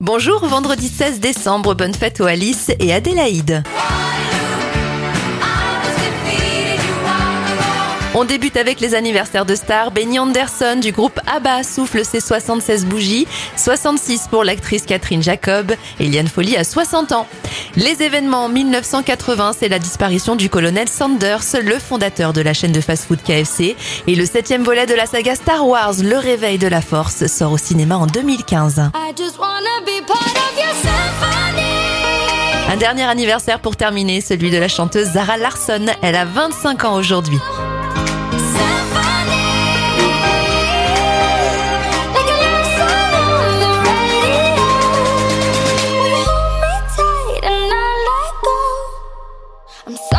Bonjour, vendredi 16 décembre, bonne fête aux Alice et Adélaïde. On débute avec les anniversaires de stars. Benny Anderson du groupe ABBA souffle ses 76 bougies, 66 pour l'actrice Catherine Jacob. Eliane Folly a 60 ans. Les événements 1980, c'est la disparition du colonel Sanders, le fondateur de la chaîne de fast-food KFC. Et le septième volet de la saga Star Wars, Le Réveil de la Force, sort au cinéma en 2015. Un dernier anniversaire pour terminer, celui de la chanteuse Zara Larson. Elle a 25 ans aujourd'hui. I'm sorry.